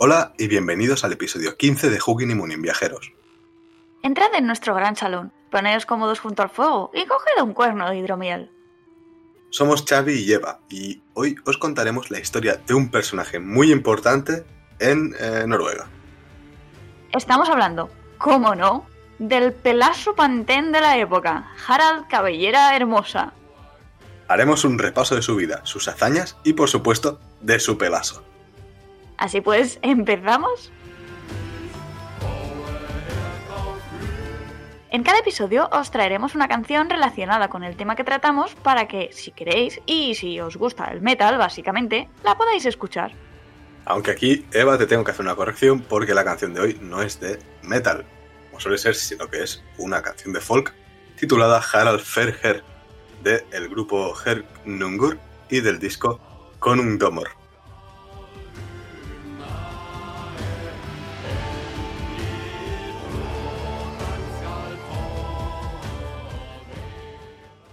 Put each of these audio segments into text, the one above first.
Hola y bienvenidos al episodio 15 de Hugin y Moonin Viajeros. Entrad en nuestro gran salón, poneos cómodos junto al fuego y coged un cuerno de hidromiel. Somos Xavi y Eva y hoy os contaremos la historia de un personaje muy importante en eh, Noruega. Estamos hablando, cómo no, del pelazo pantén de la época, Harald Cabellera Hermosa. Haremos un repaso de su vida, sus hazañas y por supuesto de su pelazo. Así pues, ¿empezamos? En cada episodio os traeremos una canción relacionada con el tema que tratamos para que, si queréis, y si os gusta el metal, básicamente, la podáis escuchar. Aunque aquí, Eva, te tengo que hacer una corrección porque la canción de hoy no es de metal, como suele ser, sino que es una canción de folk titulada Harald Ferher, de el grupo Nungur y del disco Konungdomor.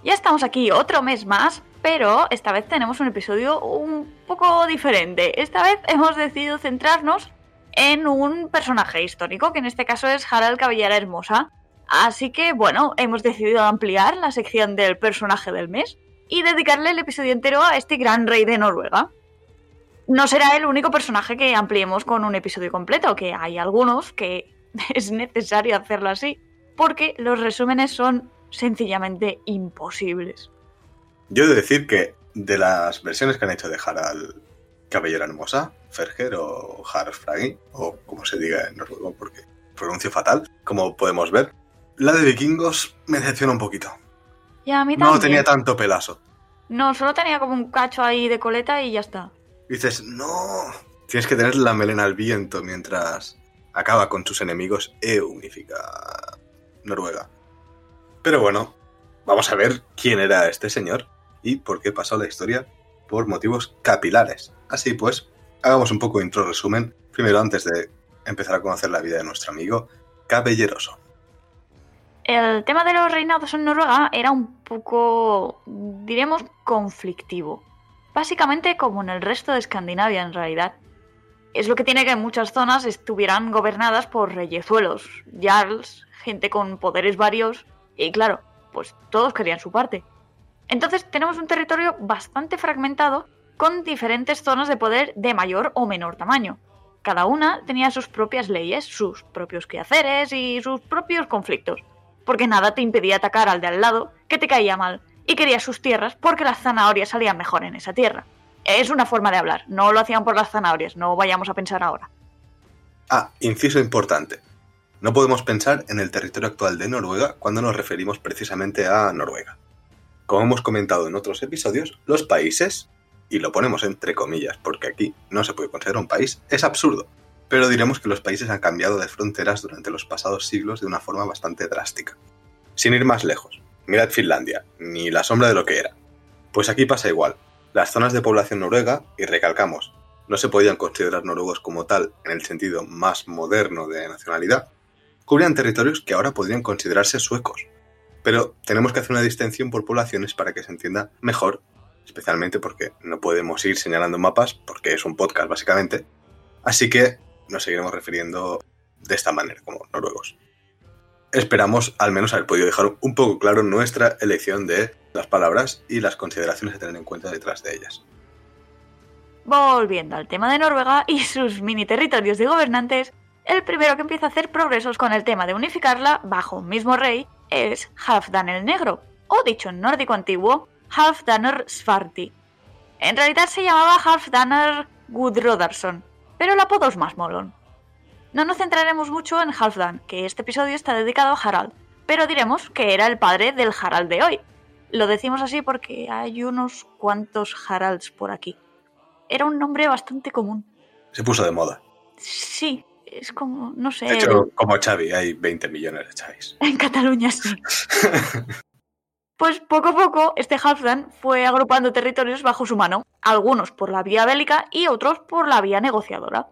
Ya estamos aquí otro mes más, pero esta vez tenemos un episodio un poco diferente. Esta vez hemos decidido centrarnos en un personaje histórico, que en este caso es Harald Cabellera Hermosa. Así que, bueno, hemos decidido ampliar la sección del personaje del mes y dedicarle el episodio entero a este gran rey de Noruega. No será el único personaje que ampliemos con un episodio completo, que hay algunos que es necesario hacerlo así, porque los resúmenes son sencillamente imposibles. Yo he de decir que de las versiones que han hecho de Harald Cabellera Hermosa, Ferger o Harald o como se diga en noruego porque pronuncio fatal, como podemos ver, la de vikingos me decepciona un poquito. Y a mí No tenía tanto pelazo. No, solo tenía como un cacho ahí de coleta y ya está. Dices, no, tienes que tener la melena al viento mientras acaba con sus enemigos e unifica Noruega. Pero bueno, vamos a ver quién era este señor y por qué pasó la historia por motivos capilares. Así pues, hagamos un poco de intro resumen, primero antes de empezar a conocer la vida de nuestro amigo Cabelleroso. El tema de los reinados en Noruega era un poco, diremos, conflictivo. Básicamente como en el resto de Escandinavia en realidad. Es lo que tiene que muchas zonas estuvieran gobernadas por reyezuelos, jarls, gente con poderes varios y claro, pues todos querían su parte. Entonces tenemos un territorio bastante fragmentado con diferentes zonas de poder de mayor o menor tamaño. Cada una tenía sus propias leyes, sus propios quehaceres y sus propios conflictos. Porque nada te impedía atacar al de al lado, que te caía mal, y querías sus tierras porque las zanahorias salían mejor en esa tierra. Es una forma de hablar, no lo hacían por las zanahorias, no vayamos a pensar ahora. Ah, inciso importante. No podemos pensar en el territorio actual de Noruega cuando nos referimos precisamente a Noruega. Como hemos comentado en otros episodios, los países, y lo ponemos entre comillas porque aquí no se puede considerar un país, es absurdo, pero diremos que los países han cambiado de fronteras durante los pasados siglos de una forma bastante drástica. Sin ir más lejos, mirad Finlandia, ni la sombra de lo que era. Pues aquí pasa igual. Las zonas de población noruega, y recalcamos, no se podían considerar noruegos como tal en el sentido más moderno de nacionalidad, cubrían territorios que ahora podrían considerarse suecos. Pero tenemos que hacer una distinción por poblaciones para que se entienda mejor, especialmente porque no podemos ir señalando mapas, porque es un podcast básicamente. Así que nos seguiremos refiriendo de esta manera, como noruegos. Esperamos al menos haber podido dejar un poco claro nuestra elección de las palabras y las consideraciones a tener en cuenta detrás de ellas. Volviendo al tema de Noruega y sus mini territorios de gobernantes, el primero que empieza a hacer progresos con el tema de unificarla bajo un mismo rey es Halfdan el Negro, o dicho en nórdico antiguo, Halfdanr Svarti. En realidad se llamaba Halfdanr Gudrodarsson, pero el apodo es más molón. No nos centraremos mucho en Halfdan, que este episodio está dedicado a Harald, pero diremos que era el padre del Harald de hoy. Lo decimos así porque hay unos cuantos Haralds por aquí. Era un nombre bastante común. Se puso de moda. Sí, es como, no sé. De hecho, como Xavi, hay 20 millones de Xavis. En Cataluña sí. pues poco a poco, este Halfdan fue agrupando territorios bajo su mano, algunos por la vía bélica y otros por la vía negociadora.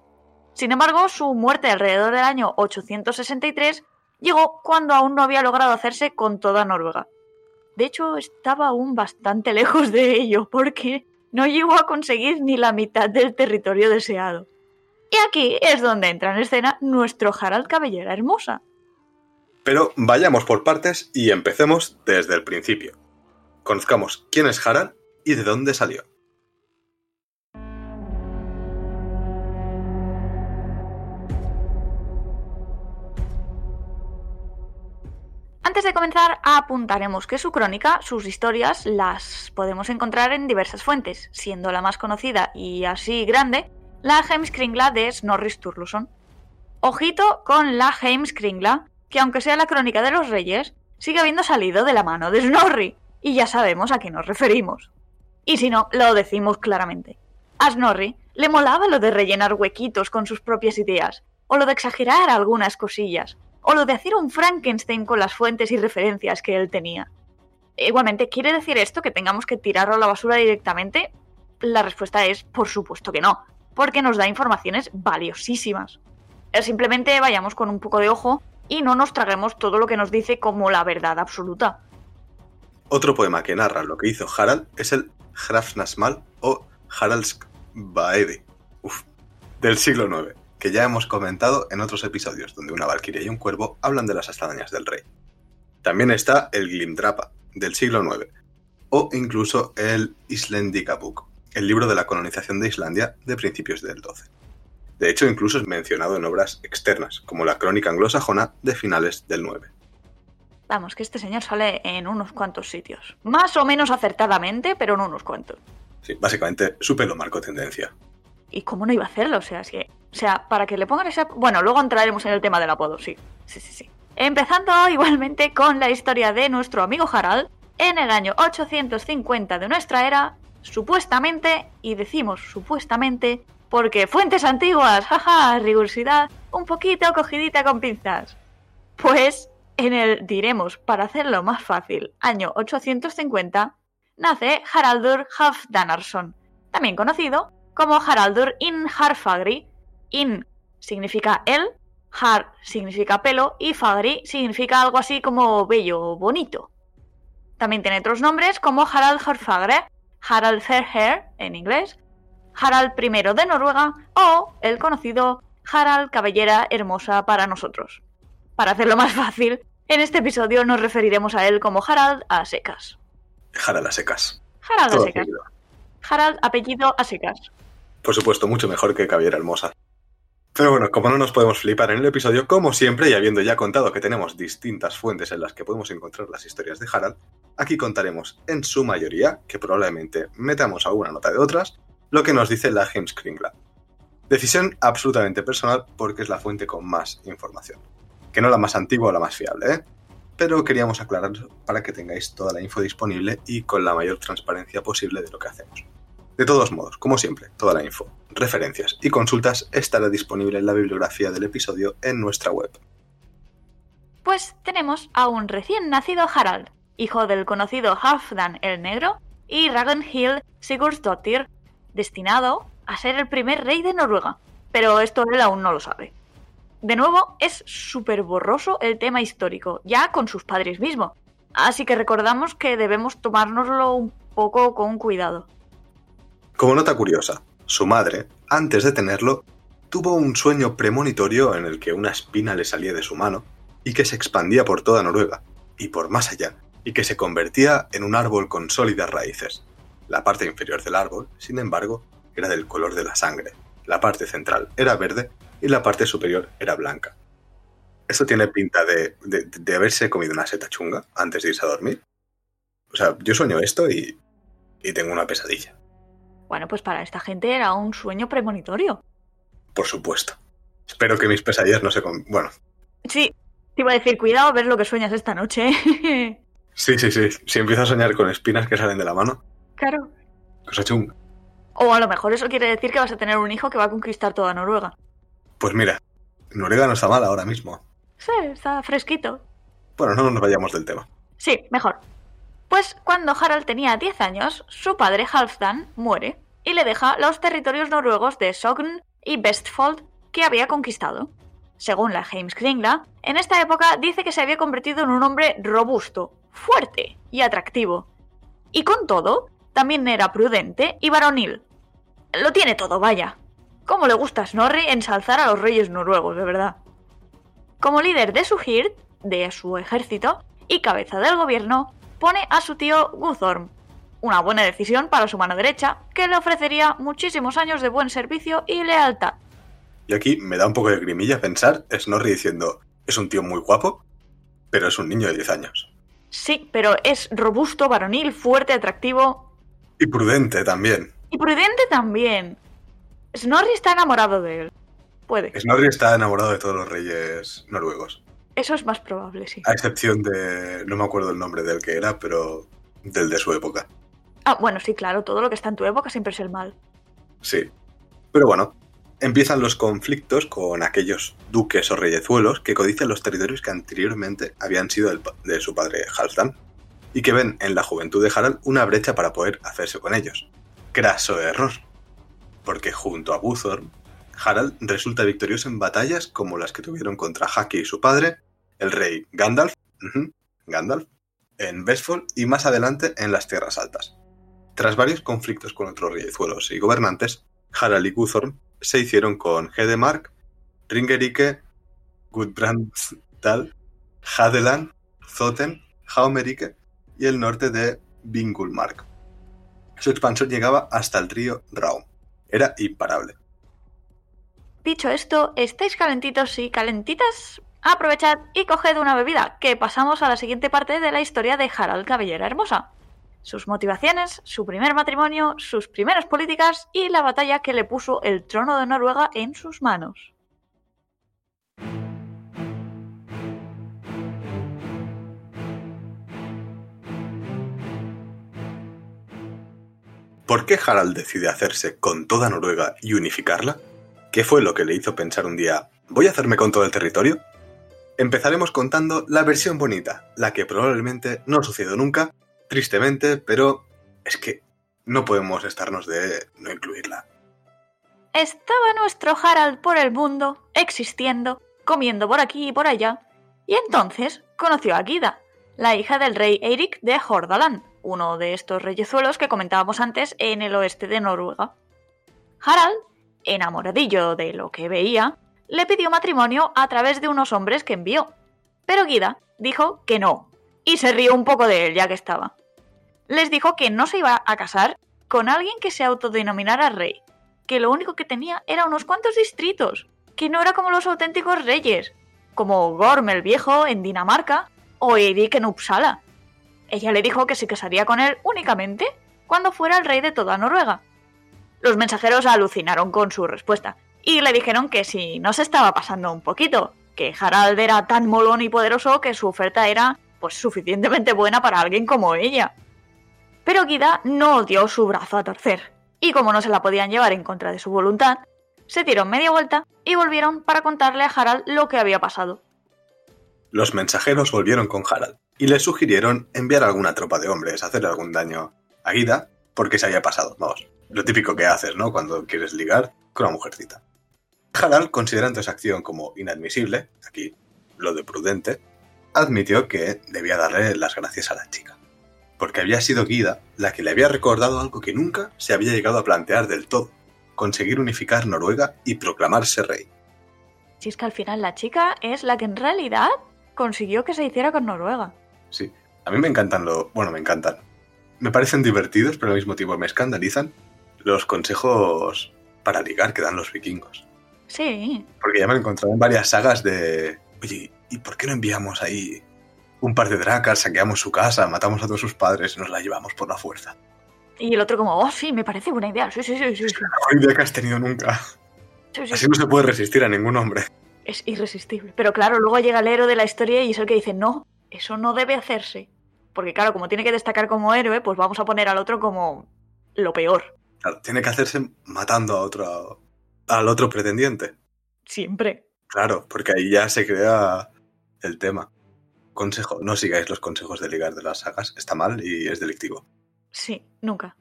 Sin embargo, su muerte alrededor del año 863 llegó cuando aún no había logrado hacerse con toda Noruega. De hecho, estaba aún bastante lejos de ello, porque no llegó a conseguir ni la mitad del territorio deseado. Y aquí es donde entra en escena nuestro Harald Cabellera Hermosa. Pero vayamos por partes y empecemos desde el principio. Conozcamos quién es Harald y de dónde salió. Antes de comenzar, apuntaremos que su crónica, sus historias, las podemos encontrar en diversas fuentes, siendo la más conocida y así grande la Heimskringla de Snorri Sturluson. Ojito con la Heimskringla, que aunque sea la crónica de los reyes, sigue habiendo salido de la mano de Snorri, y ya sabemos a qué nos referimos. Y si no, lo decimos claramente. A Snorri le molaba lo de rellenar huequitos con sus propias ideas, o lo de exagerar algunas cosillas, o lo de hacer un Frankenstein con las fuentes y referencias que él tenía. Igualmente, ¿quiere decir esto que tengamos que tirarlo a la basura directamente? La respuesta es, por supuesto que no, porque nos da informaciones valiosísimas. Simplemente vayamos con un poco de ojo y no nos traguemos todo lo que nos dice como la verdad absoluta. Otro poema que narra lo que hizo Harald es el Hrafnasmal o Haraldsbaede del siglo IX que ya hemos comentado en otros episodios, donde una valquiria y un cuervo hablan de las hazañas del rey. También está el Glimdrapa, del siglo IX, o incluso el Islendikabuk, el libro de la colonización de Islandia de principios del XII. De hecho, incluso es mencionado en obras externas, como la crónica anglosajona de finales del IX. Vamos, que este señor sale en unos cuantos sitios. Más o menos acertadamente, pero en unos cuantos. Sí, básicamente su pelo marcó tendencia. ¿Y cómo no iba a hacerlo? O sea, es que. O sea, para que le pongan ese. Bueno, luego entraremos en el tema del apodo, sí. Sí, sí, sí. Empezando igualmente con la historia de nuestro amigo Harald. En el año 850 de nuestra era, supuestamente, y decimos supuestamente, porque fuentes antiguas, jaja, rigurosidad, un poquito cogidita con pinzas. Pues, en el, diremos, para hacerlo más fácil, año 850, nace Haraldur Halfdanarsson, también conocido como Haraldur in Harfagri. In significa él, Har significa pelo y Fagri significa algo así como bello o bonito. También tiene otros nombres como Harald Harfagre, Harald Fairhair en inglés, Harald I de Noruega o el conocido Harald Cabellera Hermosa para nosotros. Para hacerlo más fácil, en este episodio nos referiremos a él como Harald a secas. Harald a secas. Harald a secas. Harald apellido a secas. Por supuesto, mucho mejor que Caballera Hermosa. Pero bueno, como no nos podemos flipar en el episodio, como siempre, y habiendo ya contado que tenemos distintas fuentes en las que podemos encontrar las historias de Harald, aquí contaremos en su mayoría, que probablemente metamos alguna nota de otras, lo que nos dice la Heimskringla. Decisión absolutamente personal porque es la fuente con más información. Que no la más antigua o la más fiable, ¿eh? Pero queríamos aclarar para que tengáis toda la info disponible y con la mayor transparencia posible de lo que hacemos. De todos modos, como siempre, toda la info, referencias y consultas estará disponible en la bibliografía del episodio en nuestra web. Pues tenemos a un recién nacido Harald, hijo del conocido Halfdan el Negro y Ragnhild Sigurdsdottir, destinado a ser el primer rey de Noruega. Pero esto él aún no lo sabe. De nuevo, es súper borroso el tema histórico, ya con sus padres mismos. Así que recordamos que debemos tomárnoslo un poco con cuidado. Como nota curiosa, su madre, antes de tenerlo, tuvo un sueño premonitorio en el que una espina le salía de su mano y que se expandía por toda Noruega y por más allá, y que se convertía en un árbol con sólidas raíces. La parte inferior del árbol, sin embargo, era del color de la sangre, la parte central era verde y la parte superior era blanca. Esto tiene pinta de, de, haberse comido una seta chunga antes de irse a dormir. O sea, yo sueño esto y, y tengo una pesadilla. Bueno, pues para esta gente era un sueño premonitorio. Por supuesto. Espero que mis pesadillas no se... Con... Bueno. Sí, te iba a decir, cuidado a ver lo que sueñas esta noche. sí, sí, sí. Si empiezo a soñar con espinas que salen de la mano. Claro. Cosa chunga. O a lo mejor eso quiere decir que vas a tener un hijo que va a conquistar toda Noruega. Pues mira, Noruega no está mal ahora mismo. Sí, está fresquito. Bueno, no nos vayamos del tema. Sí, mejor. Pues cuando Harald tenía 10 años, su padre Halfdan muere y le deja los territorios noruegos de Sogn y Vestfold que había conquistado. Según la Heimskringla, en esta época dice que se había convertido en un hombre robusto, fuerte y atractivo. Y con todo, también era prudente y varonil. Lo tiene todo, vaya. cómo le gusta a Snorri ensalzar a los reyes noruegos, de verdad. Como líder de su Hirt, de su ejército, y cabeza del gobierno, pone a su tío Guthorm. Una buena decisión para su mano derecha, que le ofrecería muchísimos años de buen servicio y lealtad. Y aquí me da un poco de grimilla pensar Snorri diciendo, es un tío muy guapo, pero es un niño de 10 años. Sí, pero es robusto, varonil, fuerte, atractivo. Y prudente también. Y prudente también. Snorri está enamorado de él. Puede. Snorri está enamorado de todos los reyes noruegos. Eso es más probable, sí. A excepción de. No me acuerdo el nombre del que era, pero. del de su época. Ah, bueno, sí, claro, todo lo que está en tu época siempre es el mal. Sí. Pero bueno, empiezan los conflictos con aquellos duques o reyezuelos que codician los territorios que anteriormente habían sido de su padre Halfdan y que ven en la juventud de Harald una brecha para poder hacerse con ellos. Craso error, porque junto a Guthorm, Harald resulta victorioso en batallas como las que tuvieron contra Haki y su padre, el rey Gandalf, Gandalf, en Vestfold y más adelante en las Tierras Altas. Tras varios conflictos con otros reyezuelos y gobernantes, Harald y Guthorm se hicieron con Hedemark, Ringerike, Gudbrandsdal, Hadeland, Zoten, Haumerike y el norte de Vingulmark. Su expansión llegaba hasta el río Raum. Era imparable. Dicho esto, ¿estáis calentitos y calentitas? Aprovechad y coged una bebida, que pasamos a la siguiente parte de la historia de Harald Cabellera Hermosa. Sus motivaciones, su primer matrimonio, sus primeras políticas y la batalla que le puso el trono de Noruega en sus manos. ¿Por qué Harald decide hacerse con toda Noruega y unificarla? ¿Qué fue lo que le hizo pensar un día, voy a hacerme con todo el territorio? Empezaremos contando la versión bonita, la que probablemente no sucedió nunca, tristemente, pero es que no podemos estarnos de no incluirla. Estaba nuestro Harald por el mundo, existiendo, comiendo por aquí y por allá, y entonces conoció a Gida, la hija del rey Eirik de Hordaland, uno de estos reyezuelos que comentábamos antes en el oeste de Noruega. Harald, enamoradillo de lo que veía, le pidió matrimonio a través de unos hombres que envió, pero Gida dijo que no, y se rió un poco de él ya que estaba. Les dijo que no se iba a casar con alguien que se autodenominara rey, que lo único que tenía era unos cuantos distritos, que no era como los auténticos reyes, como Gorm el Viejo en Dinamarca o Eirik en Uppsala. Ella le dijo que se casaría con él únicamente cuando fuera el rey de toda Noruega. Los mensajeros alucinaron con su respuesta y le dijeron que si no se estaba pasando un poquito, que Harald era tan molón y poderoso que su oferta era pues suficientemente buena para alguien como ella. Pero Gida no dio su brazo a torcer, y como no se la podían llevar en contra de su voluntad, se dieron media vuelta y volvieron para contarle a Harald lo que había pasado. Los mensajeros volvieron con Harald y le sugirieron enviar alguna tropa de hombres a hacerle algún daño a Guida porque se había pasado, vamos, lo típico que haces, ¿no? Cuando quieres ligar con una mujercita. Harald, considerando esa acción como inadmisible, aquí lo de prudente, admitió que debía darle las gracias a la chica, porque había sido Guida la que le había recordado algo que nunca se había llegado a plantear del todo, conseguir unificar Noruega y proclamarse rey. Si es que al final la chica es la que en realidad consiguió que se hiciera con Noruega. Sí, a mí me encantan lo... Bueno, me encantan. Me parecen divertidos, pero al mismo tiempo me escandalizan los consejos para ligar que dan los vikingos. Sí, Porque ya me he encontrado en varias sagas de... Oye, ¿y por qué no enviamos ahí un par de dracas, saqueamos su casa, matamos a todos sus padres y nos la llevamos por la fuerza? y el otro como, oh sí, me parece buena idea, sí, sí, sí, sí, sí. La mejor idea que has tenido nunca. Sí, sí, Así no se puede resistir a ningún hombre. Es irresistible. Pero claro, luego llega el héroe de la historia y es el que dice, no, eso no debe hacerse. Porque claro, como tiene que destacar como héroe, pues vamos a poner al otro como lo peor. Claro, tiene que hacerse matando a otro... al otro pretendiente. Siempre. Claro, porque ahí ya se crea el tema. Consejo, no sigáis los consejos de ligar de las sagas, está mal y es delictivo. Sí, nunca.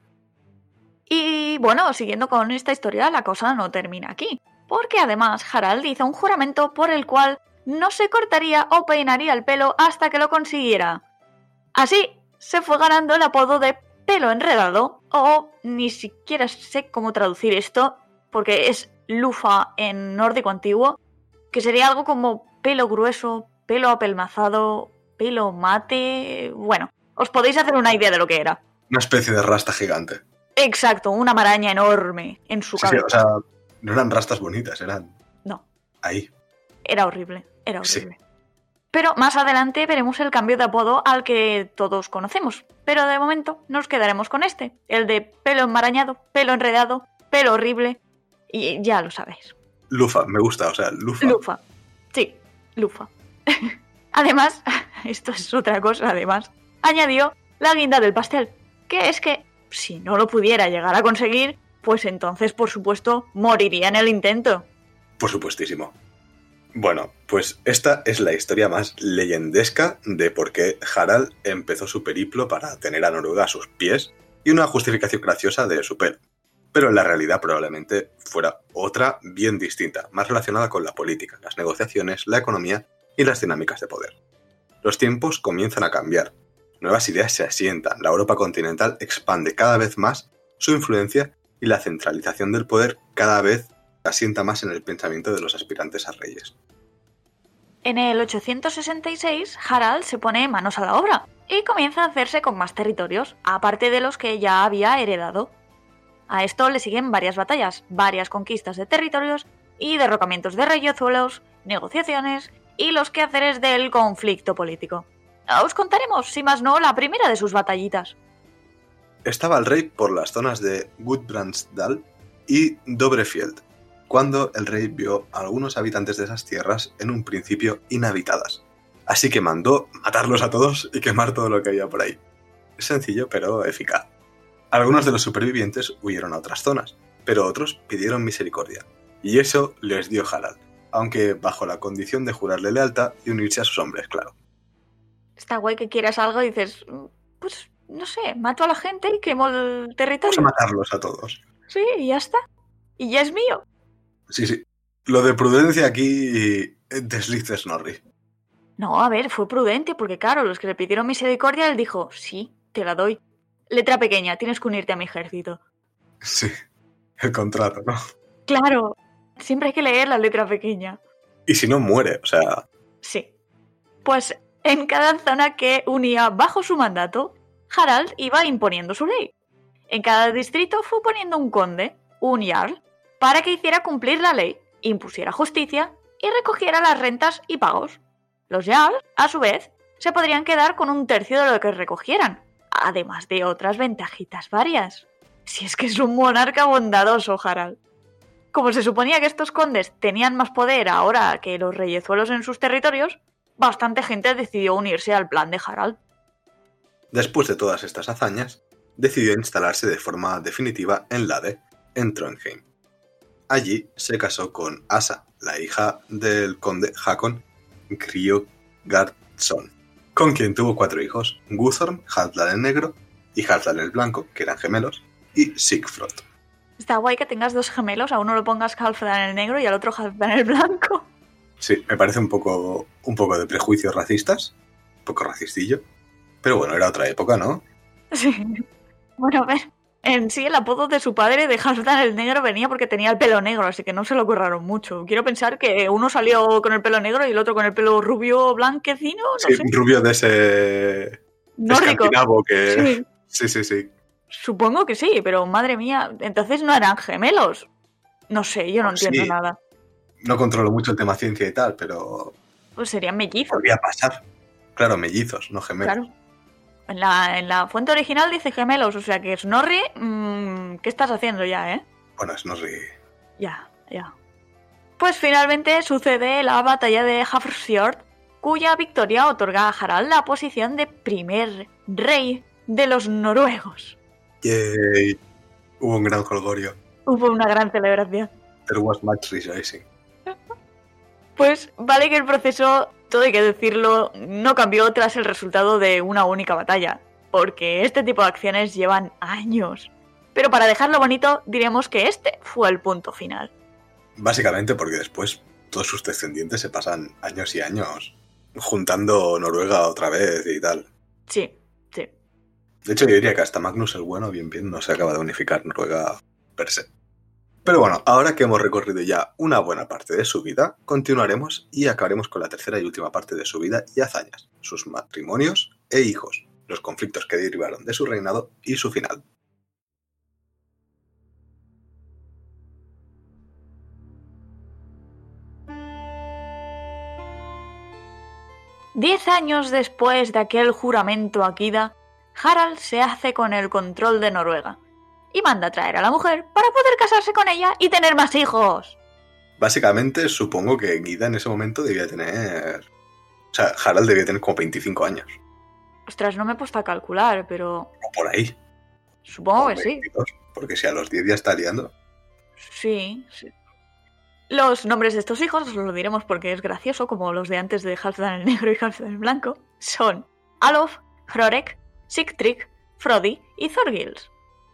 Y bueno, siguiendo con esta historia, la cosa no termina aquí. Porque además Harald hizo un juramento por el cual no se cortaría o peinaría el pelo hasta que lo consiguiera. Así se fue ganando el apodo de pelo enredado, o ni siquiera sé cómo traducir esto, porque es lufa en nórdico antiguo, que sería algo como pelo grueso, pelo apelmazado, pelo mate. Bueno, os podéis hacer una idea de lo que era. Una especie de rasta gigante. Exacto, una maraña enorme en su Sí, sí, o sea, no eran rastas bonitas, eran No, ahí. era horrible, era Sí. horrible. Pero más adelante veremos el cambio de apodo al que todos conocemos. Pero de momento nos quedaremos con este, el de pelo enmarañado, pelo enredado, pelo horrible. Y ya lo sabéis. Lufa, me gusta, o sea, Lufa. Lufa. Sí, Lufa. además, esto es otra cosa, además, añadió la guinda del pastel, que es que si no lo pudiera llegar a conseguir, pues entonces, por supuesto, moriría en el intento. Por supuestísimo. Bueno, pues esta es la historia más leyendesca de por qué Harald empezó su periplo para tener a Noruega a sus pies y una justificación graciosa de su pelo. Pero en la realidad probablemente fuera otra bien distinta, más relacionada con la política, las negociaciones, la economía y las dinámicas de poder. Los tiempos comienzan a cambiar, nuevas ideas se asientan, la Europa continental expande cada vez más su influencia y la centralización del poder cada vez asienta más en el pensamiento de los aspirantes a reyes. En el 866, Harald se pone manos a la obra y comienza a hacerse con más territorios, aparte de los que ya había heredado. A esto le siguen varias batallas, varias conquistas de territorios y derrocamientos de reyezuelos, negociaciones y los quehaceres del conflicto político. Os contaremos, si más no, la primera de sus batallitas. Estaba el rey por las zonas de Gudbrandsdal y Dobrefield, cuando el rey vio a algunos habitantes de esas tierras en un principio inhabitadas. Así que mandó matarlos a todos y quemar todo lo que había por ahí. Sencillo pero eficaz. Algunos de los supervivientes huyeron a otras zonas, pero otros pidieron misericordia. Y eso les dio Harald, aunque bajo la condición de jurarle lealtad y unirse a sus hombres, claro. Está guay que quieras algo y dices, "Mm, pues no sé, mato a la gente y quemo el Vamos a territorio. matarlos a todos. Sí, y ya está. Y ya es mío. Sí, sí. Lo de prudencia aquí eh, desliza Snorri. No, a ver, fue prudente, porque claro, los que le pidieron misericordia, él dijo, sí, te la doy. Letra pequeña, tienes que unirte a mi ejército. Sí. El contrato, ¿no? Claro, siempre hay que leer la letra pequeña. Y si no muere, o sea, Sí. Pues en cada zona que unía bajo su mandato, Harald iba imponiendo su ley. En cada distrito fue poniendo un conde, un jarl, para que hiciera cumplir la ley, impusiera justicia y recogiera las rentas y pagos. Los jarls, a su vez, se podrían quedar con un tercio de lo que recogieran, además de otras ventajitas varias. Si es que es un monarca bondadoso, Harald. Como se suponía que estos condes tenían más poder ahora que los reyezuelos en sus territorios, bastante gente decidió unirse al plan de Harald. después de todas estas hazañas, decidió instalarse de forma definitiva en Lade, en Trondheim. Allí se casó con Asa, la hija del conde Hakon Griogardsson, con quien tuvo cuatro hijos, Guthorm, Halfdan el Negro y Halfdan el Blanco, que eran gemelos, y Sigfrod. Está guay que tengas dos gemelos, a uno lo pongas Halfdan el negro y al otro Halfdan el blanco. Sí, me parece un poco, un poco de prejuicios racistas, un poco racistillo, pero bueno, era otra época, ¿no? Sí. Bueno, a ver. En sí, el apodo de su padre de Halfdan el negro venía porque tenía el pelo negro, así que no se lo curraron mucho. Quiero pensar que uno salió con el pelo negro y el otro con el pelo rubio blanquecino, no Sí, sé. rubio de ese Nórdico. escandinavo que... Sí. Sí, sí, sí. Supongo que sí, pero madre mía, entonces no eran gemelos. No sé, yo no Pues entiendo sí. nada. No controlo mucho el tema ciencia y tal, pero Pues serían mellizos. podría pasar. Claro, mellizos, no gemelos. Claro. En la, en la fuente original dice gemelos, o sea que Snorri, mm, ¿qué estás haciendo ya, eh? Bueno, sé. Ya, ya. Pues finalmente sucede la batalla de Hafrsfjord, cuya victoria otorga a Harald la posición de primer rey de los noruegos. Yay. Hubo un gran holgorio. Hubo una gran celebración. There was much rejoicing. Pues vale que el proceso, todo hay que decirlo, no cambió tras el resultado de una única batalla, porque este tipo de acciones llevan años. Pero para dejarlo bonito, diremos que este fue el punto final. Básicamente porque después todos sus descendientes se pasan años y años juntando Noruega otra vez y tal. Sí. De hecho, yo diría que hasta Magnus el Bueno bien bien no se acaba de unificar Noruega per se. Pero bueno, ahora que hemos recorrido ya una buena parte de su vida, continuaremos y acabaremos con la tercera y última parte de su vida y hazañas, sus matrimonios e hijos, los conflictos que derivaron de su reinado y su final. Diez años después de aquel juramento Akida, Harald se hace con el control de Noruega y manda a traer a la mujer para poder casarse con ella y tener más hijos. Básicamente, supongo que Guida en ese momento debía tener. O sea, Harald debía tener como 25 años. Ostras, no me he puesto a calcular, pero O por ahí. supongo que sí. 22, Porque si a los 10 ya está liando. Sí, sí. Los nombres de estos hijos, os lo diremos porque es gracioso, como los de antes de Halfdan el Negro y Halfdan el Blanco, son Alof, Hrorek, Sigtryg, Frodi y Thorgils.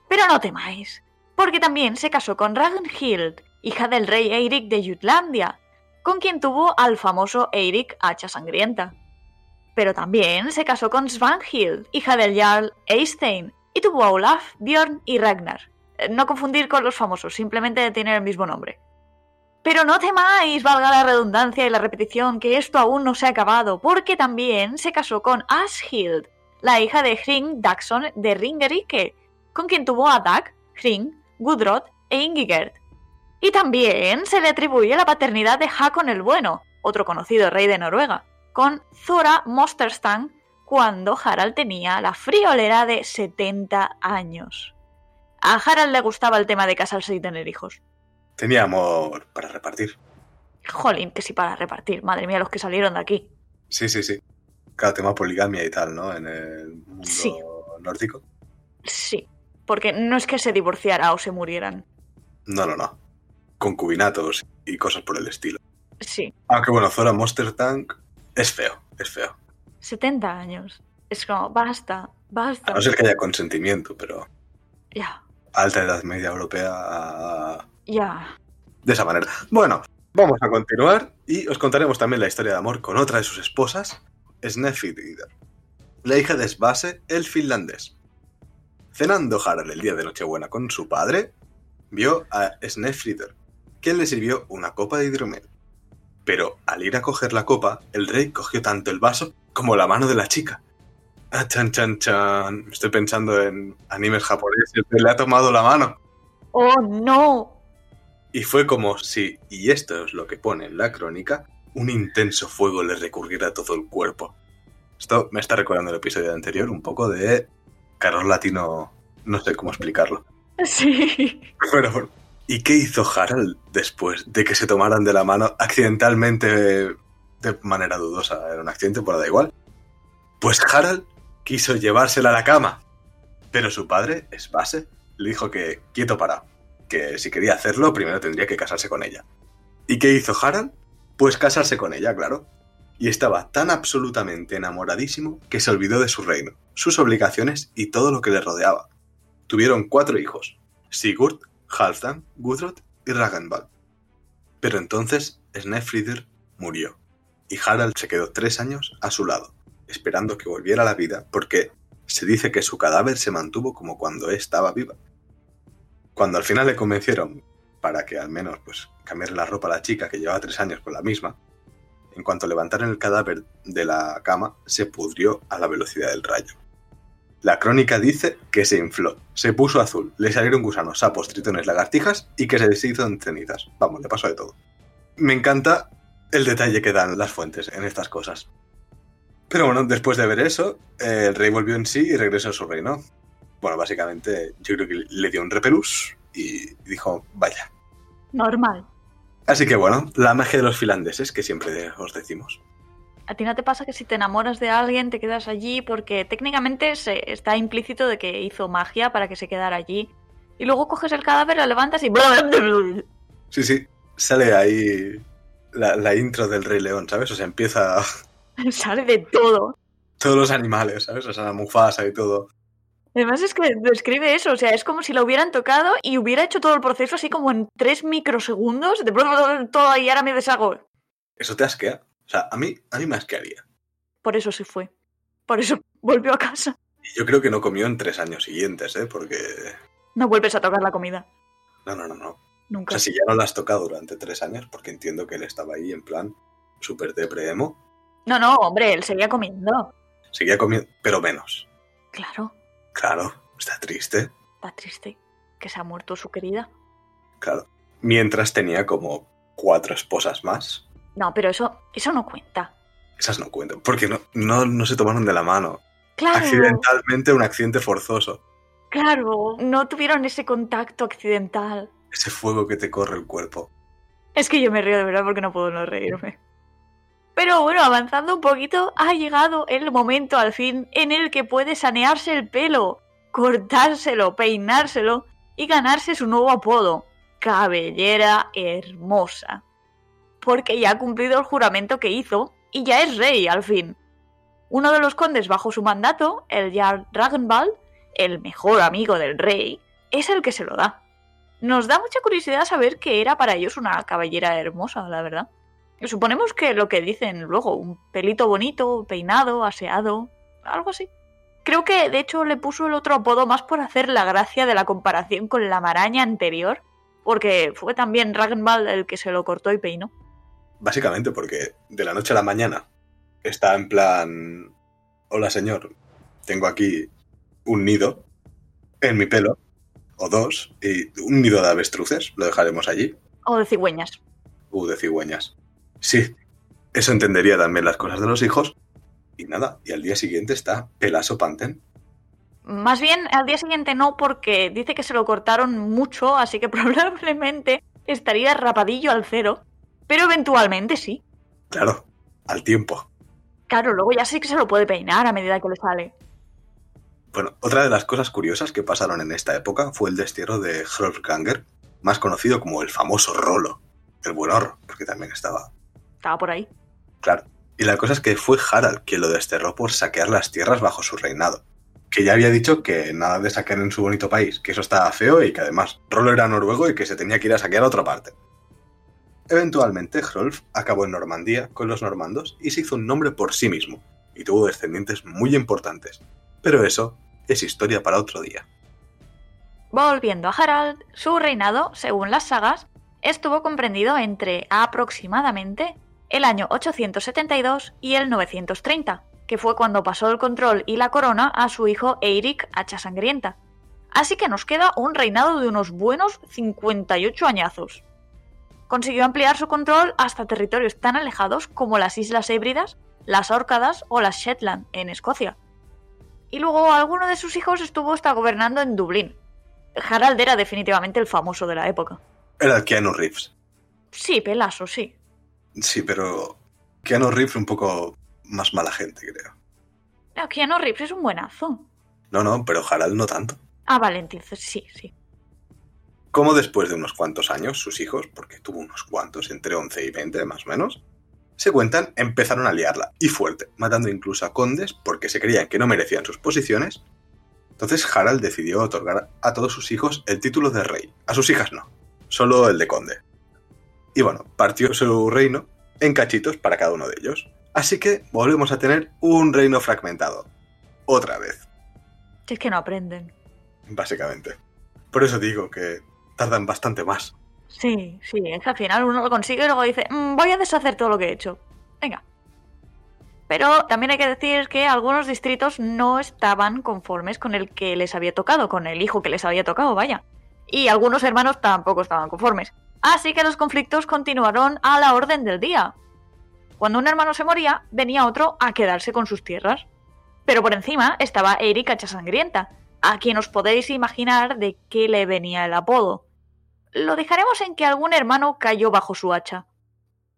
Pero no temáis, porque también se casó con Ragnhild, hija del rey Eirik de Jutlandia, con quien tuvo al famoso Eirik Hacha Sangrienta. Pero también se casó con Svanhild, hija del Jarl Eystein, y tuvo a Olaf, Bjorn y Ragnar. Eh, No confundir con los famosos, simplemente tienen el mismo nombre. Pero no temáis, valga la redundancia y la repetición, que esto aún no se ha acabado, porque también se casó con Ashild, la hija de Hring Daxon de Ringerike, con quien tuvo a Dag, Hring, Gudrod e Ingigerd. Y también se le atribuye la paternidad de Hakon el Bueno, otro conocido rey de Noruega, con Zora Mosterstang cuando Harald tenía la friolera de 70 años. A Harald le gustaba el tema de casarse y tener hijos. Tenía amor para repartir. Jolín, que sí para repartir. Madre mía, los que salieron de aquí. Sí, sí, sí. Claro, tema poligamia y tal, ¿no? En el mundo Sí. nórdico. Sí, porque no es que se divorciara o se murieran. No, no, no. Concubinatos y cosas por el estilo. Sí, Aunque bueno, Zora Monster Tank es feo, es feo. 70 años. Es como, basta, basta. A no ser que haya consentimiento, pero Ya, alta edad media europea ya. de esa manera. Bueno, vamos a continuar y os contaremos también la historia de amor con otra de sus esposas, Snefridir, la hija de Svase, el finlandés. Cenando Harald el día de Nochebuena con su padre, vio a Snefridir, quien le sirvió una copa de hidromiel. Pero al ir a coger la copa, el rey cogió tanto el vaso como la mano de la chica. Ah, chan, chan, chan. Estoy pensando en animes japoneses. Le ha tomado la mano. ¡Oh, no! Y fue como si, y esto es lo que pone en la crónica, un intenso fuego le recurriera a todo el cuerpo. Esto me está recordando el episodio anterior, un poco de Carol Latino, no sé cómo explicarlo. Sí. Pero, bueno, ¿y qué hizo Harald después de que se tomaran de la mano accidentalmente de manera dudosa? Era un accidente, pero da igual. Pues Harald quiso llevársela a la cama. Pero su padre, Spase, le dijo que quieto para, que si quería hacerlo primero tendría que casarse con ella. ¿Y qué hizo Harald? Pues casarse con ella, claro. Y estaba tan absolutamente enamoradísimo que se olvidó de su reino, sus obligaciones y todo lo que le rodeaba. Tuvieron cuatro hijos, Sigurd, Halfdan, Gudrod y Ragnvald. Pero entonces Snefridir murió, y Harald se quedó tres años a su lado, esperando que volviera a la vida porque se dice que su cadáver se mantuvo como cuando estaba viva. Cuando al final le convencieron para que al menos pues cambiarle la ropa a la chica que llevaba tres años con la misma, en cuanto levantaron el cadáver de la cama, se pudrió a la velocidad del rayo. La crónica dice que se infló, se puso azul, le salieron gusanos, sapos, tritones, lagartijas y que se deshizo en cenizas. Vamos, le pasó de todo. Me encanta el detalle que dan las fuentes en estas cosas. Pero bueno, después de ver eso, el rey volvió en sí y regresó a su reino. Bueno, básicamente yo creo que le dio un repelús y dijo, vaya. Normal. Así que bueno, la magia de los finlandeses que siempre os decimos. ¿A ti no te pasa que si te enamoras de alguien te quedas allí porque técnicamente se está implícito de que hizo magia para que se quedara allí? Y luego coges el cadáver, lo levantas y... Sí, sí, sale ahí la, la intro del Rey León, ¿sabes? O sea, empieza Sale de todo. todos los animales, ¿sabes? O sea, la Mufasa y todo. Además es que describe eso, o sea, es como si lo hubieran tocado y hubiera hecho todo el proceso así como en tres microsegundos, de todo y ahora me deshago. Eso te asquea. O sea, a mí, a mí me asquearía. Por eso se fue. Por eso volvió a casa. Y yo creo que no comió en tres años siguientes, ¿eh? Porque... No vuelves a tocar la comida. No, no, no, no. O Nunca. sea, si ya no la has tocado durante tres años, porque entiendo que él estaba ahí en plan súper depre emo, No, no, hombre, él seguía comiendo. seguía comiendo, pero menos. Claro, Claro, está triste, está triste que se ha muerto su querida. claro. Mientras tenía como cuatro esposas más. No, pero eso, eso no cuenta. Esas no cuentan, porque no, no, no se tomaron de la mano. Claro, Accidentalmente un accidente forzoso. claro, no tuvieron ese contacto accidental. Ese fuego que te corre el cuerpo. Es que yo me río de verdad porque no puedo no reírme. Pero bueno, avanzando un poquito, ha llegado el momento al fin en el que puede sanearse el pelo, cortárselo, peinárselo y ganarse su nuevo apodo, Cabellera Hermosa. Porque ya ha cumplido el juramento que hizo y ya es rey al fin. Uno de los condes bajo su mandato, el Jarl Ragnvald, el mejor amigo del rey, es el que se lo da. Nos da mucha curiosidad saber que era para ellos una cabellera hermosa, la verdad. Suponemos que lo que dicen luego, un pelito bonito, peinado, aseado, algo así. Creo que de hecho le puso el otro apodo más por hacer la gracia de la comparación con la maraña anterior, porque fue también Ragnvald el que se lo cortó y peinó. Básicamente porque de la noche a la mañana está en plan, hola señor, tengo aquí un nido en mi pelo, o dos, y un nido de avestruces, lo dejaremos allí, O de cigüeñas. u de cigüeñas. Sí, eso entendería también las cosas de los hijos. Y nada, y al día siguiente está Pelaso Panten. Más bien al día siguiente no, porque dice que se lo cortaron mucho, así que probablemente estaría rapadillo al cero. Pero eventualmente sí. Claro, al tiempo. Claro, luego ya sí que se lo puede peinar a medida que le sale. Bueno, otra de las cosas curiosas que pasaron en esta época fue el destierro de Hrolfganger, más conocido como el famoso Rolo, el buen horro, porque también estaba Estaba por ahí. Claro. Y la cosa es que fue Harald quien lo desterró por saquear las tierras bajo su reinado. Que ya había dicho que nada de saquear en su bonito país, que eso estaba feo y que además Rollo era noruego y que se tenía que ir a saquear a otra parte. Eventualmente, Hrolf acabó en Normandía con los normandos y se hizo un nombre por sí mismo, y tuvo descendientes muy importantes. Pero eso es historia para otro día. Volviendo a Harald, su reinado, según las sagas, estuvo comprendido entre aproximadamente el año 872 y el 930, que fue cuando pasó el control y la corona a su hijo Eirik Hacha Sangrienta. Así que nos queda un reinado de unos buenos 58 añazos. Consiguió ampliar su control hasta territorios tan alejados como las Islas Hébridas, las Órcadas o las Shetland, en Escocia. Y luego alguno de sus hijos estuvo hasta gobernando en Dublín. Harald era definitivamente el famoso de la época. Era Keanu Reeves. Sí, pelazo, sí. Sí, pero Keanu Reeves un poco más mala gente, creo. No, Keanu Reeves es un buenazo. No, no, pero Harald no tanto. Ah, vale, entonces sí, sí. Como después de unos cuantos años, sus hijos, porque tuvo unos cuantos, entre 11 y 20 más o menos, se cuentan, empezaron a liarla, y fuerte, matando incluso a condes porque se creían que no merecían sus posiciones. Entonces Harald decidió otorgar a todos sus hijos el título de rey, a sus hijas no, solo el de conde. Y bueno, partió su reino en cachitos para cada uno de ellos. Así que volvemos a tener un reino fragmentado. Otra vez, Si es que no aprenden. básicamente. Por eso digo que tardan bastante más. Sí, sí, es que al final uno lo consigue y luego dice, "Mm, voy a deshacer todo lo que he hecho. Venga. Pero también hay que decir que algunos distritos no estaban conformes con el que les había tocado, con el hijo que les había tocado, vaya. Y algunos hermanos tampoco estaban conformes. Así que los conflictos continuaron a la orden del día. Cuando un hermano se moría, venía otro a quedarse con sus tierras. Pero por encima estaba Erika Sangrienta, a quien os podéis imaginar de qué le venía el apodo. Lo dejaremos en que algún hermano cayó bajo su hacha.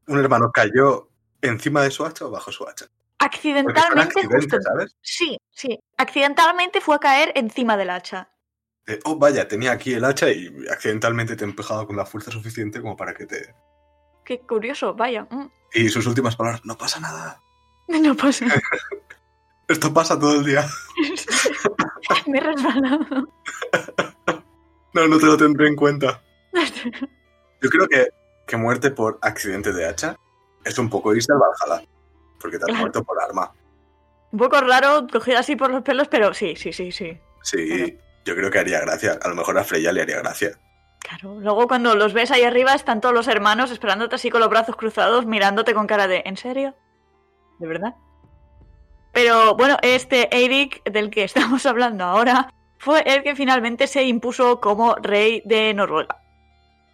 Un hermano cayó encima de su hacha o bajo su hacha. Accidentalmente, justo. ¿sabes? Sí, sí. Accidentalmente fue a caer encima del hacha. De, oh, vaya, tenía aquí el hacha y accidentalmente te he empujado con la fuerza suficiente como para que te... Qué curioso, vaya. mm. Y sus últimas palabras, no pasa nada. No pasa. Esto pasa todo el día. Me he resbalado. No, no te lo tendré en cuenta. Yo creo que, que muerte por accidente de hacha es un poco irse al Valhalla. Porque te has Claro. muerto por arma. Un poco raro coger así por los pelos, pero sí, sí, sí, sí. Sí, yo creo que haría gracia. A lo mejor a Freya le haría gracia. Claro, luego cuando los ves ahí arriba están todos los hermanos esperándote así con los brazos cruzados, mirándote con cara de ¿en serio? ¿De verdad? Pero bueno, este Eirik del que estamos hablando ahora fue el que finalmente se impuso como rey de Noruega.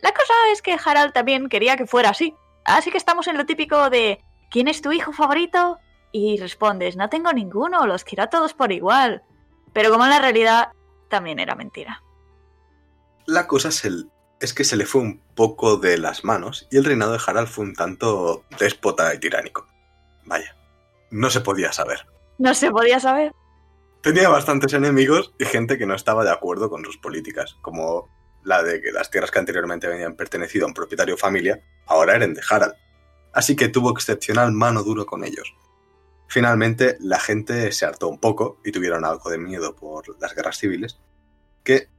La cosa es que Harald también quería que fuera así. Así que estamos en lo típico de ¿quién es tu hijo favorito? Y respondes, no tengo ninguno, los quiero a todos por igual. Pero como en la realidad también era mentira. La cosa es, el, es que se le fue un poco de las manos y el reinado de Harald fue un tanto déspota y tiránico. Vaya, no se podía saber. No se podía saber. Tenía bastantes enemigos y gente que no estaba de acuerdo con sus políticas, como la de que las tierras que anteriormente habían pertenecido a un propietario familia ahora eran de Harald. Así que tuvo excepcional mano duro con ellos. Finalmente, la gente se hartó un poco y tuvieron algo de miedo por las guerras civiles, que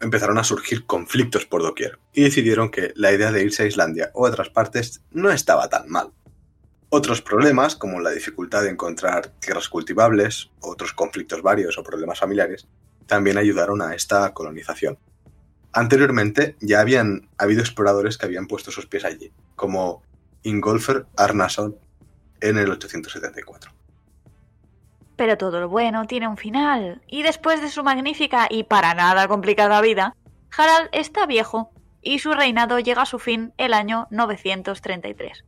empezaron a surgir conflictos por doquier, y decidieron que la idea de irse a Islandia o a otras partes no estaba tan mal. Otros problemas, como la dificultad de encontrar tierras cultivables, otros conflictos varios o problemas familiares, también ayudaron a esta colonización. Anteriormente ya habían habido exploradores que habían puesto sus pies allí, como Ingolfer Arnason en el 874. Pero todo lo bueno tiene un final, y después de su magnífica y para nada complicada vida, Harald está viejo y su reinado llega a su fin el año 933.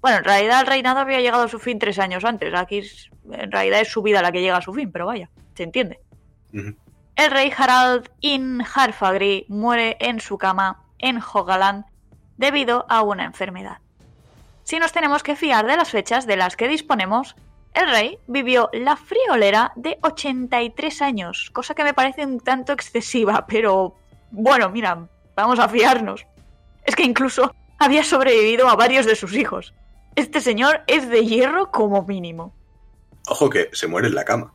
Bueno, en realidad el reinado había llegado a su fin tres años antes, aquí en realidad es su vida la que llega a su fin, pero vaya, se entiende. El rey Harald in Harfagri muere en su cama en Hogaland debido a una enfermedad. Si nos tenemos que fiar de las fechas de las que disponemos, el rey vivió la friolera de 83 años, cosa que me parece un tanto excesiva, pero bueno, mira, vamos a fiarnos. Es que incluso había sobrevivido a varios de sus hijos. Este señor es de hierro como mínimo. Ojo que se muere en la cama.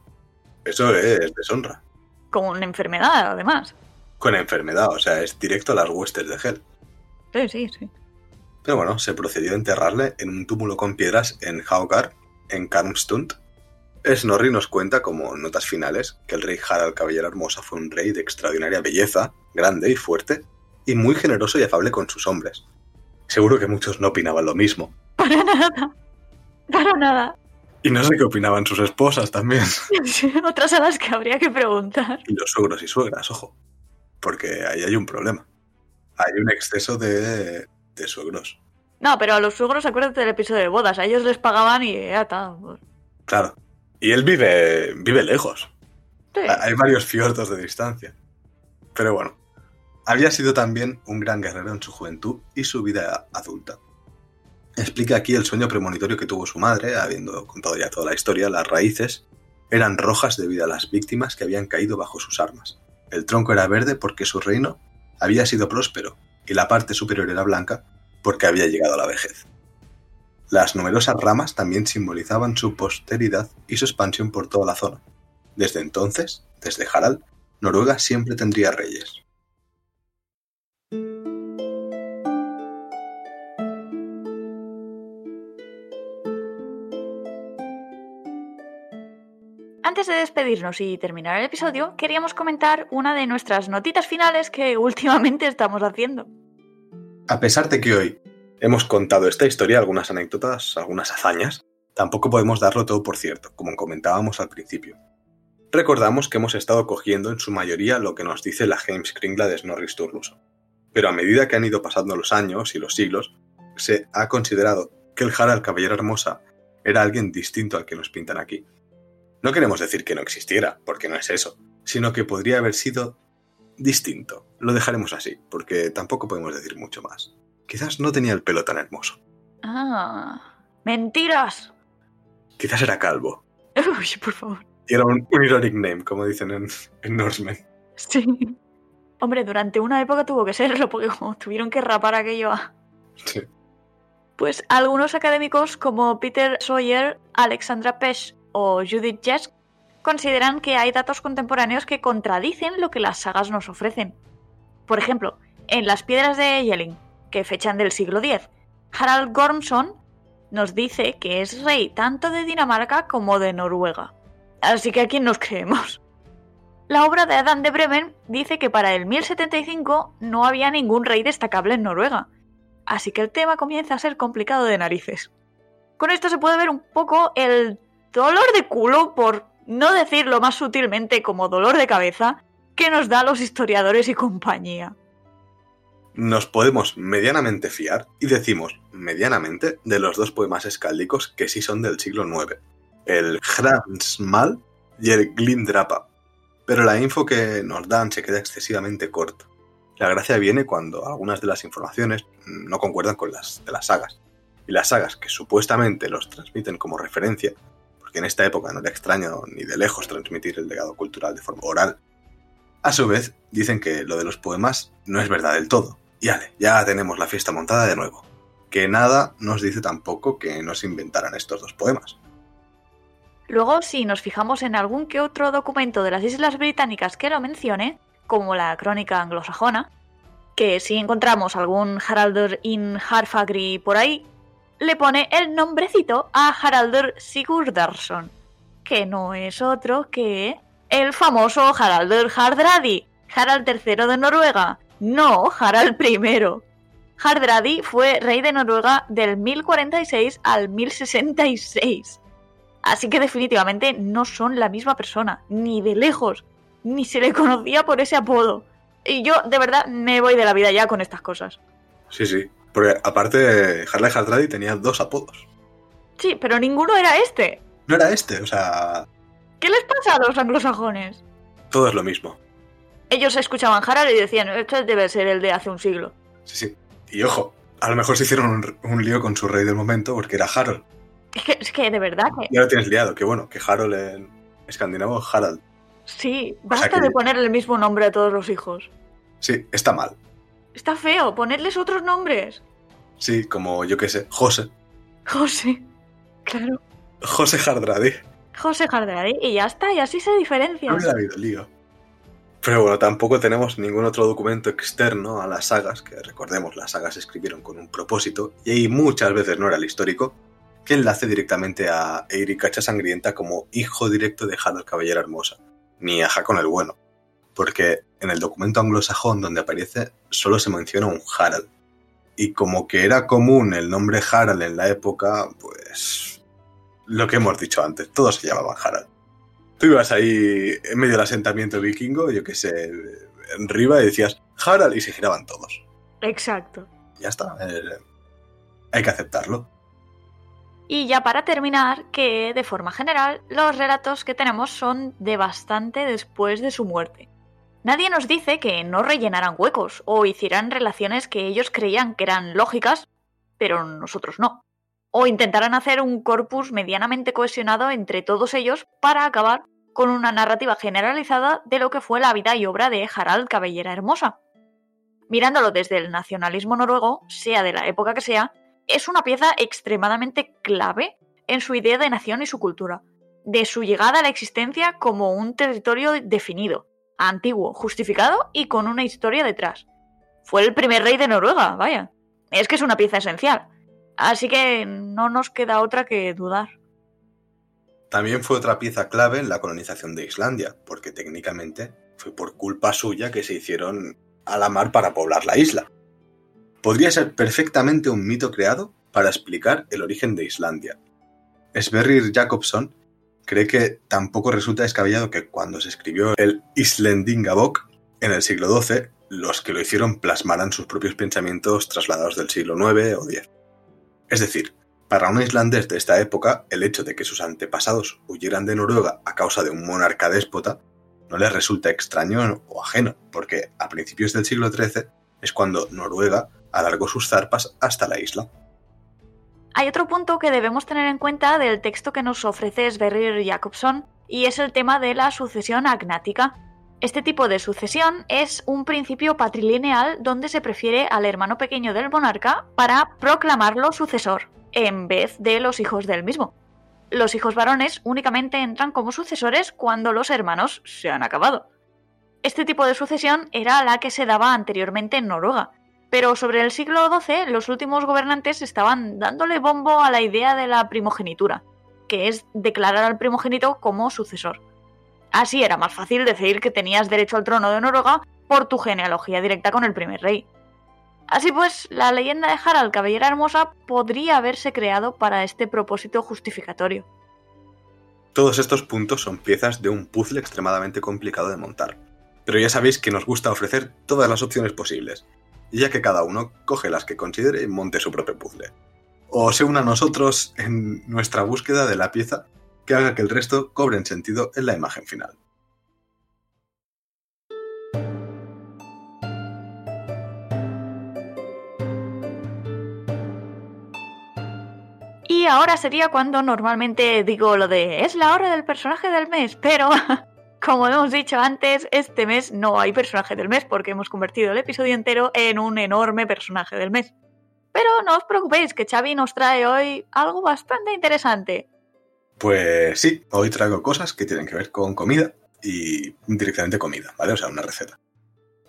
Eso es deshonra. Con enfermedad, además. Con enfermedad, o sea, es directo a las huestes de Hel. Sí, sí, sí. Pero bueno, se procedió a enterrarle en un túmulo con piedras en Haugar, en Karmstund. Snorri nos cuenta como notas finales que el rey Harald Caballero Hermosa fue un rey de extraordinaria belleza, grande y fuerte, y muy generoso y afable con sus hombres. Seguro que muchos no opinaban lo mismo. Para nada. Para nada. Y no sé qué opinaban sus esposas también. Otras a las que habría que preguntar. Y los suegros y suegras, ojo. Porque ahí hay un problema. Hay un exceso de, de suegros. No, pero a los suegros, acuérdate del episodio de bodas. A ellos les pagaban y ya está. Claro. Y él vive, vive lejos. Sí. Hay varios fiordos de distancia. Pero bueno, había sido también un gran guerrero en su juventud y su vida adulta. Explica aquí el sueño premonitorio que tuvo su madre, habiendo contado ya toda la historia, las raíces eran rojas debido a las víctimas que habían caído bajo sus armas. El tronco era verde porque su reino había sido próspero y la parte superior era blanca porque había llegado a la vejez. Las numerosas ramas también simbolizaban su posteridad y su expansión por toda la zona. Desde entonces, desde Harald, Noruega siempre tendría reyes. Antes de despedirnos y terminar el episodio, queríamos comentar una de nuestras notitas finales que últimamente estamos haciendo. A pesar de que hoy hemos contado esta historia, algunas anécdotas, algunas hazañas, tampoco podemos darlo todo por cierto, como comentábamos al principio. Recordamos que hemos estado cogiendo en su mayoría lo que nos dice la Heimskringla de Snorri Sturluson. Pero a medida que han ido pasando los años y los siglos, se ha considerado que el Harald Caballero Hermosa era alguien distinto al que nos pintan aquí. No queremos decir que no existiera, porque no es eso, sino que podría haber sido distinto. Lo dejaremos así, porque tampoco podemos decir mucho más. Quizás no tenía el pelo tan hermoso. Ah, mentiras. Quizás era calvo. Uy, por favor. Y era un, un ironic name, como dicen en, en Norseman. Sí. Hombre, durante una época tuvo que serlo, porque como tuvieron que rapar aquello a... Sí. Pues algunos académicos como Peter Sawyer, Alexandra Pesch o Judith Jesk consideran que hay datos contemporáneos que contradicen lo que las sagas nos ofrecen. Por ejemplo, en las piedras de Yelling, que fechan del siglo X, Harald Gormson nos dice que es rey tanto de Dinamarca como de Noruega. Así que a quién nos creemos. La obra de Adam de Bremen dice que para el 1075 no había ningún rey destacable en Noruega, así que el tema comienza a ser complicado de narices. Con esto se puede ver un poco el dolor de culo, por no decirlo más sutilmente como dolor de cabeza, que nos da los historiadores y compañía. Nos podemos medianamente fiar, y decimos medianamente, de los dos poemas escáldicos que sí son del siglo IX, el Hransmal y el Glimdrapa, pero la info que nos dan se queda excesivamente corta. La gracia viene cuando algunas de las informaciones no concuerdan con las de las sagas. Y las sagas que supuestamente los transmiten como referencia, porque en esta época no era extraño ni de lejos transmitir el legado cultural de forma oral, a su vez dicen que lo de los poemas no es verdad del todo. Y ale, ya tenemos la fiesta montada de nuevo. Que nada nos dice tampoco que no se inventaran estos dos poemas. Luego, si nos fijamos en algún que otro documento de las Islas Británicas que lo mencione, como la crónica anglosajona, que si encontramos algún Haraldur in Harfagri por ahí, le pone el nombrecito a Haraldur Sigurdarsson, que no es otro que el famoso Haraldur Hardradi, Harald III de Noruega, no Harald I. Hardradi fue rey de Noruega del 1046 al 1066 Así que definitivamente no son la misma persona, ni de lejos, ni se le conocía por ese apodo. Y yo, de verdad, me voy de la vida ya con estas cosas. Sí, sí. Porque aparte, Harley Hardrady tenía dos apodos. Sí, pero ninguno era este. No era este, o sea. ¿Qué les pasa a los anglosajones? Todo es lo mismo. Ellos escuchaban Harald y decían, esto debe ser el de hace un siglo. Sí, sí. Y ojo, a lo mejor se hicieron un, un lío con su rey del momento porque era Harold. Es que, de verdad que... Ya lo tienes liado, que bueno, que Harold en escandinavo es Harald. Sí, basta de ponerle el mismo nombre a todos los hijos. Sí, está mal. Está feo, ponerles otros nombres. Sí, como yo qué sé, José. José, claro. José Hardradi. José Hardradi, y ya está, y así se diferencia. No hubiera habido lío. Pero bueno, tampoco tenemos ningún otro documento externo a las sagas, que recordemos, las sagas se escribieron con un propósito, y ahí muchas veces no era el histórico, que enlace directamente a Eirik Hacha Sangrienta como hijo directo de Harold Caballera Hermosa, ni a Hakon el Bueno, porque en el documento anglosajón donde aparece solo se menciona un Harald. Y como que era común el nombre Harald en la época, pues lo que hemos dicho antes, todos se llamaban Harald. Tú ibas ahí en medio del asentamiento vikingo, yo qué sé, en Riva y decías Harald y se giraban todos. Exacto. Ya está. Eh, hay que aceptarlo. Y ya para terminar, que de forma general los relatos que tenemos son de bastante después de su muerte. Nadie nos dice que no rellenaran huecos o hicieran relaciones que ellos creían que eran lógicas, pero nosotros no. O intentaran hacer un corpus medianamente cohesionado entre todos ellos para acabar con una narrativa generalizada de lo que fue la vida y obra de Harald Cabellera Hermosa. Mirándolo desde el nacionalismo noruego, sea de la época que sea, es una pieza extremadamente clave en su idea de nación y su cultura, de su llegada a la existencia como un territorio definido, antiguo, justificado y con una historia detrás. Fue el primer rey de Noruega, vaya. Es que es una pieza esencial. Así que no nos queda otra que dudar. También fue otra pieza clave en la colonización de Islandia, porque técnicamente fue por culpa suya que se hicieron a la mar para poblar la isla podría ser perfectamente un mito creado para explicar el origen de Islandia. Sverrir Jacobson cree que tampoco resulta descabellado que cuando se escribió el Islendingabok en el siglo XII, los que lo hicieron plasmaran sus propios pensamientos trasladados del siglo IX o X. Es decir, para un islandés de esta época, el hecho de que sus antepasados huyeran de Noruega a causa de un monarca déspota no les resulta extraño o ajeno, porque a principios del siglo XIII es cuando Noruega alargó sus zarpas hasta la isla. Hay otro punto que debemos tener en cuenta del texto que nos ofrece Sverrir Jacobson y es el tema de la sucesión agnática. Este tipo de sucesión es un principio patrilineal donde se prefiere al hermano pequeño del monarca para proclamarlo sucesor, en vez de los hijos del mismo. Los hijos varones únicamente entran como sucesores cuando los hermanos se han acabado. Este tipo de sucesión era la que se daba anteriormente en Noruega, pero sobre el siglo XII, los últimos gobernantes estaban dándole bombo a la idea de la primogenitura, que es declarar al primogénito como sucesor. Así era más fácil decidir que tenías derecho al trono de Noruega por tu genealogía directa con el primer rey. Así pues, la leyenda de Harald Cabellera Hermosa podría haberse creado para este propósito justificatorio. Todos estos puntos son piezas de un puzzle extremadamente complicado de montar. Pero ya sabéis que nos gusta ofrecer todas las opciones posibles, ya que cada uno coge las que considere y monte su propio puzzle. O se una a nosotros en nuestra búsqueda de la pieza que haga que el resto cobren sentido en la imagen final. Y ahora sería cuando normalmente digo lo de es la hora del personaje del mes, pero como hemos dicho antes, este mes no hay personaje del mes porque hemos convertido el episodio entero en un enorme personaje del mes. Pero no os preocupéis que Xavi nos trae hoy algo bastante interesante. Pues sí, hoy traigo cosas que tienen que ver con comida y directamente comida, ¿vale? O sea, una receta.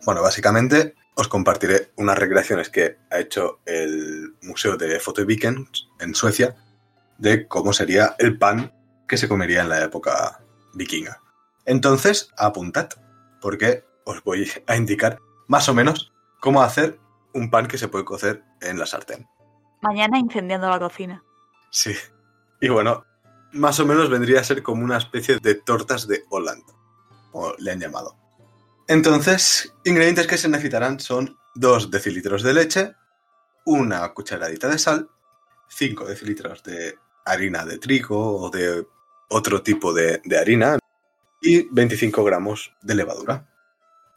Bueno, básicamente os compartiré unas recreaciones que ha hecho el Museo de Foto en Suecia de cómo sería el pan que se comería en la época vikinga. Entonces, apuntad, porque os voy a indicar más o menos cómo hacer un pan que se puede cocer en la sartén. Mañana incendiando la cocina. Sí. Y bueno, más o menos vendría a ser como una especie de tortas de Holland, o le han llamado. Entonces, ingredientes que se necesitarán son 2 decilitros de leche, una cucharadita de sal, 5 decilitros de harina de trigo o de otro tipo de, de harina y 25 gramos de levadura.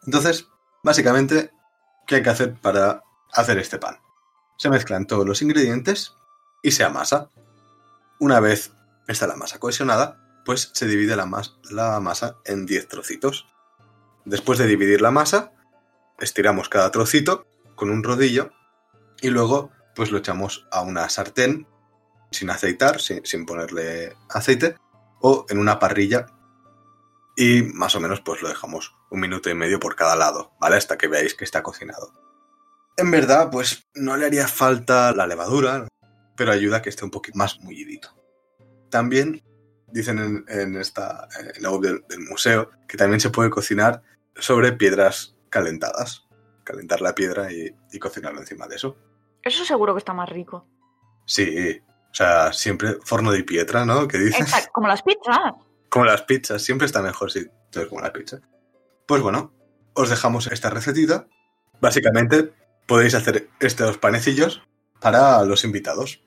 Entonces, básicamente, ¿qué hay que hacer para hacer este pan? Se mezclan todos los ingredientes y se amasa. Una vez está la masa cohesionada, pues se divide la, la masa en 10 trocitos. Después de dividir la masa, estiramos cada trocito con un rodillo y luego pues lo echamos a una sartén sin aceitar, sin, sin, ponerle aceite o en una parrilla y más o menos pues lo dejamos un minuto y medio por cada lado, ¿vale? Hasta que veáis que está cocinado. En verdad pues no le haría falta la levadura, pero ayuda a que esté un poquito más mullidito. También dicen en, esta, en la web del, del, museo que también se puede cocinar sobre piedras calentadas. Calentar la piedra y, y cocinarlo encima de eso. Eso seguro que está más rico. Sí, o sea, siempre forno de piedra, ¿no? ¿Qué dices? Exacto, como las pizzas. Como las pizzas, siempre está mejor si tú como la pizza. Pues bueno, os dejamos esta recetita. Básicamente podéis hacer estos panecillos para los invitados.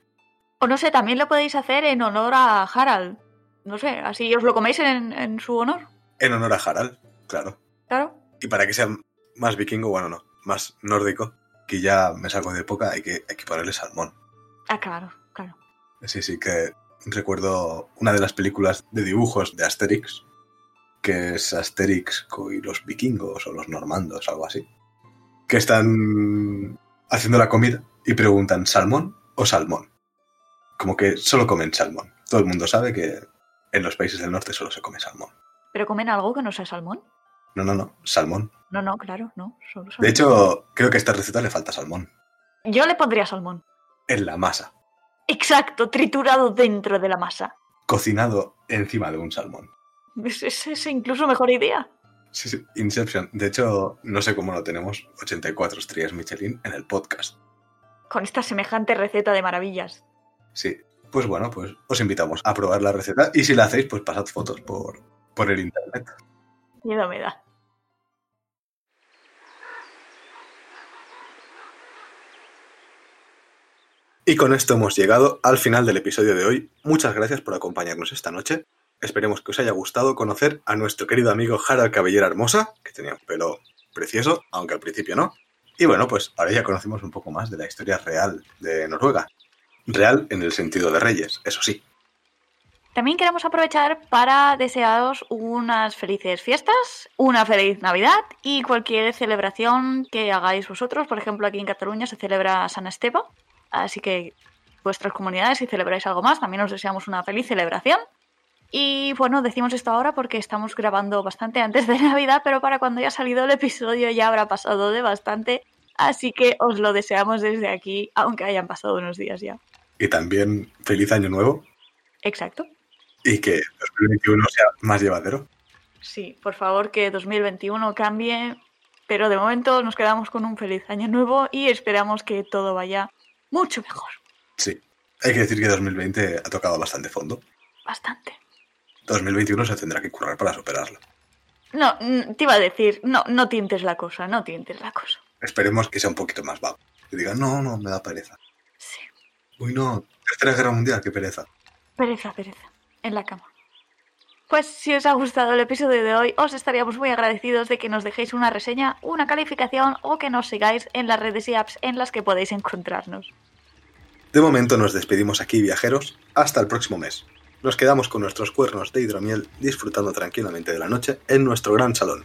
O no sé, también lo podéis hacer en honor a Harald. No sé, así os lo coméis en, en su honor. En honor a Harald, claro. Claro. Y para que sea más vikingo, bueno, no, más nórdico, que ya me salgo de época, hay que, hay que ponerle salmón. Ah, claro, claro. Sí, sí, que recuerdo una de las películas de dibujos de Asterix, que es Asterix y los vikingos o los normandos, algo así, que están haciendo la comida y preguntan ¿salmón o salmón? Como que solo comen salmón. Todo el mundo sabe que en los países del norte solo se come salmón. ¿Pero comen algo que no sea salmón? No, no, no, salmón. No, no, claro, no. Solo salmón. De hecho, creo que a esta receta le falta salmón. Yo le pondría salmón. En la masa. Exacto, triturado dentro de la masa. Cocinado encima de un salmón. Es, es, es incluso mejor idea. Sí, sí, Inception. De hecho, no sé cómo lo tenemos. 84 estrellas Michelin en el podcast. Con esta semejante receta de maravillas. Sí. Pues bueno, pues os invitamos a probar la receta y si la hacéis, pues pasad fotos por, por el internet. Miedo me da. Y con esto hemos llegado al final del episodio de hoy. Muchas gracias por acompañarnos esta noche. Esperemos que os haya gustado conocer a nuestro querido amigo Harald Cabellera Hermosa, que tenía un pelo precioso, aunque al principio no. Y bueno, pues ahora ya conocimos un poco más de la historia real de Noruega. Real en el sentido de reyes, eso sí. También queremos aprovechar para desearos unas felices fiestas, una feliz Navidad y cualquier celebración que hagáis vosotros. Por ejemplo, aquí en Cataluña se celebra San Esteban, así que vuestras comunidades, si celebráis algo más, también os deseamos una feliz celebración. Y bueno, decimos esto ahora porque estamos grabando bastante antes de Navidad, pero para cuando haya salido el episodio ya habrá pasado de bastante, así que os lo deseamos desde aquí, aunque hayan pasado unos días ya. Y también feliz año nuevo. Exacto. Y que 2021 sea más llevadero. Sí, por favor que 2021 cambie, pero de momento nos quedamos con un feliz año nuevo y esperamos que todo vaya mucho mejor. Sí, hay que decir que 2020 ha tocado bastante fondo. Bastante. 2021 se tendrá que currar para superarlo. No, te iba a decir, no, no tientes la cosa, no tientes la cosa. Esperemos que sea un poquito más vago. Que digan, no, no, me da pereza. Sí, Uy, no, tercera guerra mundial, qué pereza. pereza, pereza, en la cama. Pues si os ha gustado el episodio de hoy, os estaríamos muy agradecidos de que nos dejéis una reseña, una calificación o que nos sigáis en las redes y apps en las que podéis encontrarnos. De momento nos despedimos aquí, viajeros. Hasta el próximo mes. Nos quedamos con nuestros cuernos de hidromiel disfrutando tranquilamente de la noche en nuestro gran salón.